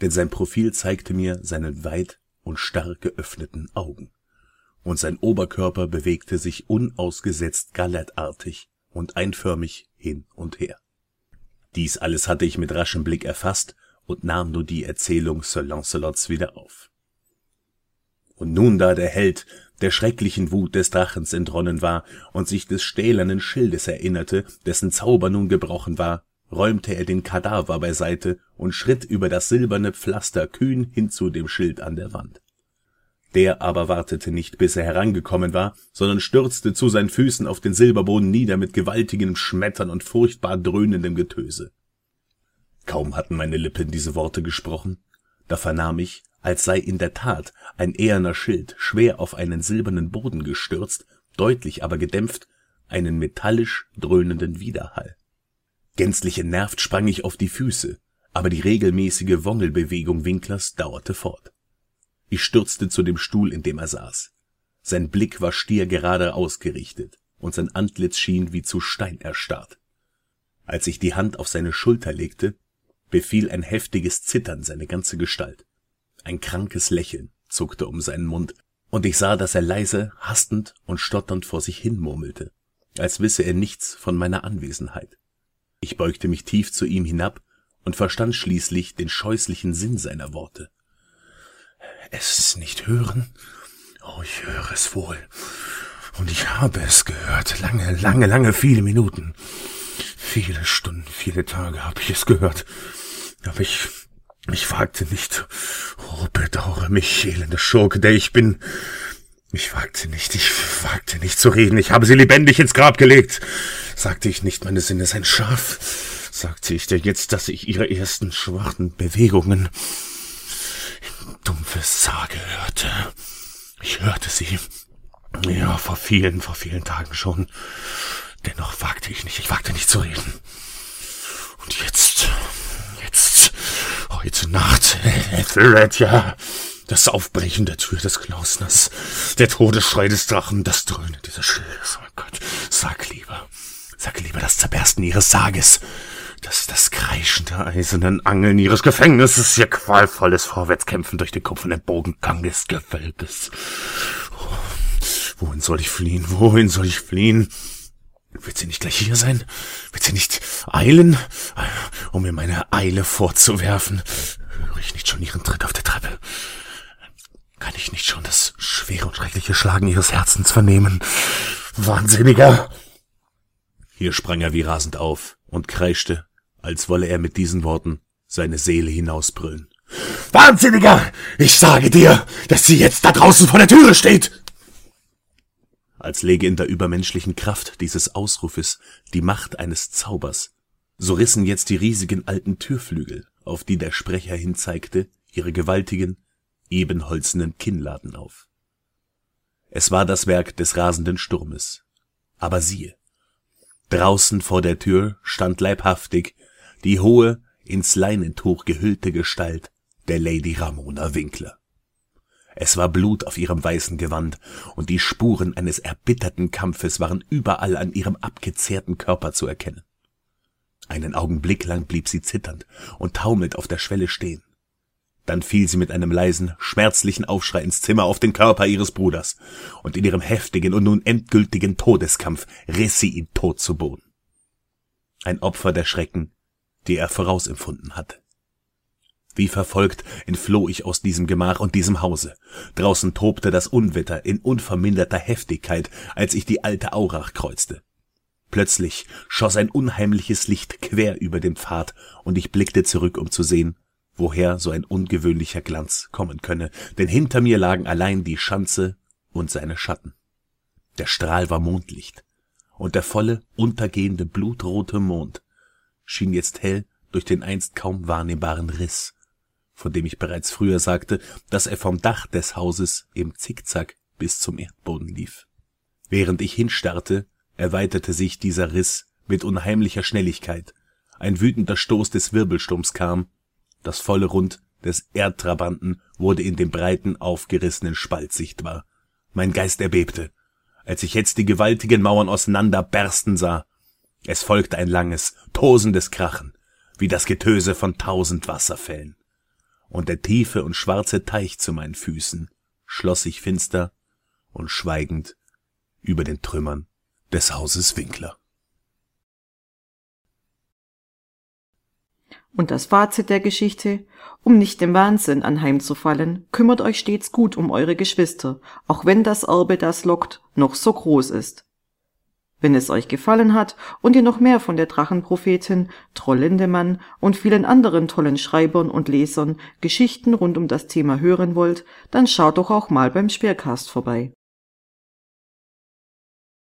denn sein Profil zeigte mir seine weit und stark geöffneten Augen, und sein Oberkörper bewegte sich unausgesetzt gallertartig und einförmig hin und her. Dies alles hatte ich mit raschem Blick erfasst und nahm nur die Erzählung Sir Lancelots wieder auf. Und nun da der Held der schrecklichen Wut des Drachens entronnen war und sich des stählernen Schildes erinnerte, dessen Zauber nun gebrochen war, räumte er den Kadaver beiseite und schritt über das silberne Pflaster kühn hin zu dem Schild an der Wand. Der aber wartete nicht, bis er herangekommen war, sondern stürzte zu seinen Füßen auf den Silberboden nieder mit gewaltigem Schmettern und furchtbar dröhnendem Getöse. Kaum hatten meine Lippen diese Worte gesprochen, da vernahm ich, als sei in der Tat ein eherner Schild schwer auf einen silbernen Boden gestürzt, deutlich aber gedämpft, einen metallisch dröhnenden Widerhall. Gänzlich entnervt sprang ich auf die Füße, aber die regelmäßige Wongelbewegung Winklers dauerte fort. Ich stürzte zu dem Stuhl, in dem er saß. Sein Blick war stiergerade ausgerichtet, und sein Antlitz schien wie zu Stein erstarrt. Als ich die Hand auf seine Schulter legte, befiel ein heftiges Zittern seine ganze Gestalt. Ein krankes Lächeln zuckte um seinen Mund, und ich sah, dass er leise, hastend und stotternd vor sich hin murmelte, als wisse er nichts von meiner Anwesenheit. Ich beugte mich tief zu ihm hinab und verstand schließlich den scheußlichen Sinn seiner Worte. Es nicht hören? Oh, ich höre es wohl. Und ich habe es gehört. Lange, lange, lange, viele Minuten. Viele Stunden, viele Tage habe ich es gehört. Aber ich ich wagte nicht. Oh, bedauere mich, elende Schurke, der ich bin. Ich wagte nicht, ich wagte nicht zu reden. Ich habe sie lebendig ins Grab gelegt. Sagte ich nicht, meine Sinne seien scharf. Sagte ich dir jetzt, dass ich ihre ersten schwachen Bewegungen in dumpfe Sage hörte. Ich hörte sie. Ja, vor vielen, vor vielen Tagen schon. Dennoch wagte ich nicht, ich wagte nicht zu reden. Und jetzt, jetzt Heute Nacht, Ethelred, ja. Das Aufbrechen der Tür des Klausners, der Todesschrei des Drachen, das Dröhnen dieses Schildes. Oh Gott, sag lieber, sag lieber das Zerbersten ihres Sarges, das, das Kreischen der eisernen Angeln ihres Gefängnisses, ihr qualvolles Vorwärtskämpfen durch den kupfernen Bogengang des. Oh, wohin soll ich fliehen? Wohin soll ich fliehen? Wird sie nicht gleich hier sein? Wird sie nicht eilen, um mir meine Eile vorzuwerfen? Höre ich nicht schon ihren Tritt auf der Treppe? Kann ich nicht schon das schwere und schreckliche Schlagen ihres Herzens vernehmen? Wahnsinniger! Hier sprang er wie rasend auf und kreischte, als wolle er mit diesen Worten seine Seele hinausbrüllen. Wahnsinniger! Ich sage dir, dass sie jetzt da draußen vor der Türe steht! als läge in der übermenschlichen Kraft dieses Ausrufes die Macht eines Zaubers. So rissen jetzt die riesigen alten Türflügel, auf die der Sprecher hinzeigte, ihre gewaltigen, ebenholzenen Kinnladen auf. Es war das Werk des rasenden Sturmes. Aber siehe, draußen vor der Tür stand leibhaftig die hohe, ins Leinentuch gehüllte Gestalt der Lady Ramona Winkler. Es war Blut auf ihrem weißen Gewand, und die Spuren eines erbitterten Kampfes waren überall an ihrem abgezehrten Körper zu erkennen. Einen Augenblick lang blieb sie zitternd und taumelnd auf der Schwelle stehen. Dann fiel sie mit einem leisen, schmerzlichen Aufschrei ins Zimmer auf den Körper ihres Bruders, und in ihrem heftigen und nun endgültigen Todeskampf riss sie ihn tot zu Boden. Ein Opfer der Schrecken, die er vorausempfunden hatte. Wie verfolgt entfloh ich aus diesem Gemach und diesem Hause. Draußen tobte das Unwetter in unverminderter Heftigkeit, als ich die alte Aurach kreuzte. Plötzlich schoss ein unheimliches Licht quer über den Pfad, und ich blickte zurück, um zu sehen, woher so ein ungewöhnlicher Glanz kommen könne, denn hinter mir lagen allein die Schanze und seine Schatten. Der Strahl war Mondlicht, und der volle, untergehende, blutrote Mond schien jetzt hell durch den einst kaum wahrnehmbaren Riss, von dem ich bereits früher sagte, dass er vom Dach des Hauses im Zickzack bis zum Erdboden lief. Während ich hinstarrte, erweiterte sich dieser Riss mit unheimlicher Schnelligkeit. Ein wütender Stoß des Wirbelsturms kam, das volle Rund des Erdtrabanten wurde in dem breiten, aufgerissenen Spalt sichtbar. Mein Geist erbebte, als ich jetzt die gewaltigen Mauern auseinander bersten sah. Es folgte ein langes, tosendes Krachen, wie das Getöse von tausend Wasserfällen. Und der tiefe und schwarze Teich zu meinen Füßen schloss sich finster und schweigend über den Trümmern des Hauses Winkler. Und das Fazit der Geschichte, um nicht dem Wahnsinn anheimzufallen, kümmert euch stets gut um eure Geschwister, auch wenn das Erbe, das lockt, noch so groß ist. Wenn es euch gefallen hat und ihr noch mehr von der Drachenprophetin, Troll Lindemann und vielen anderen tollen Schreibern und Lesern Geschichten rund um das Thema hören wollt, dann schaut doch auch mal beim Speercast vorbei.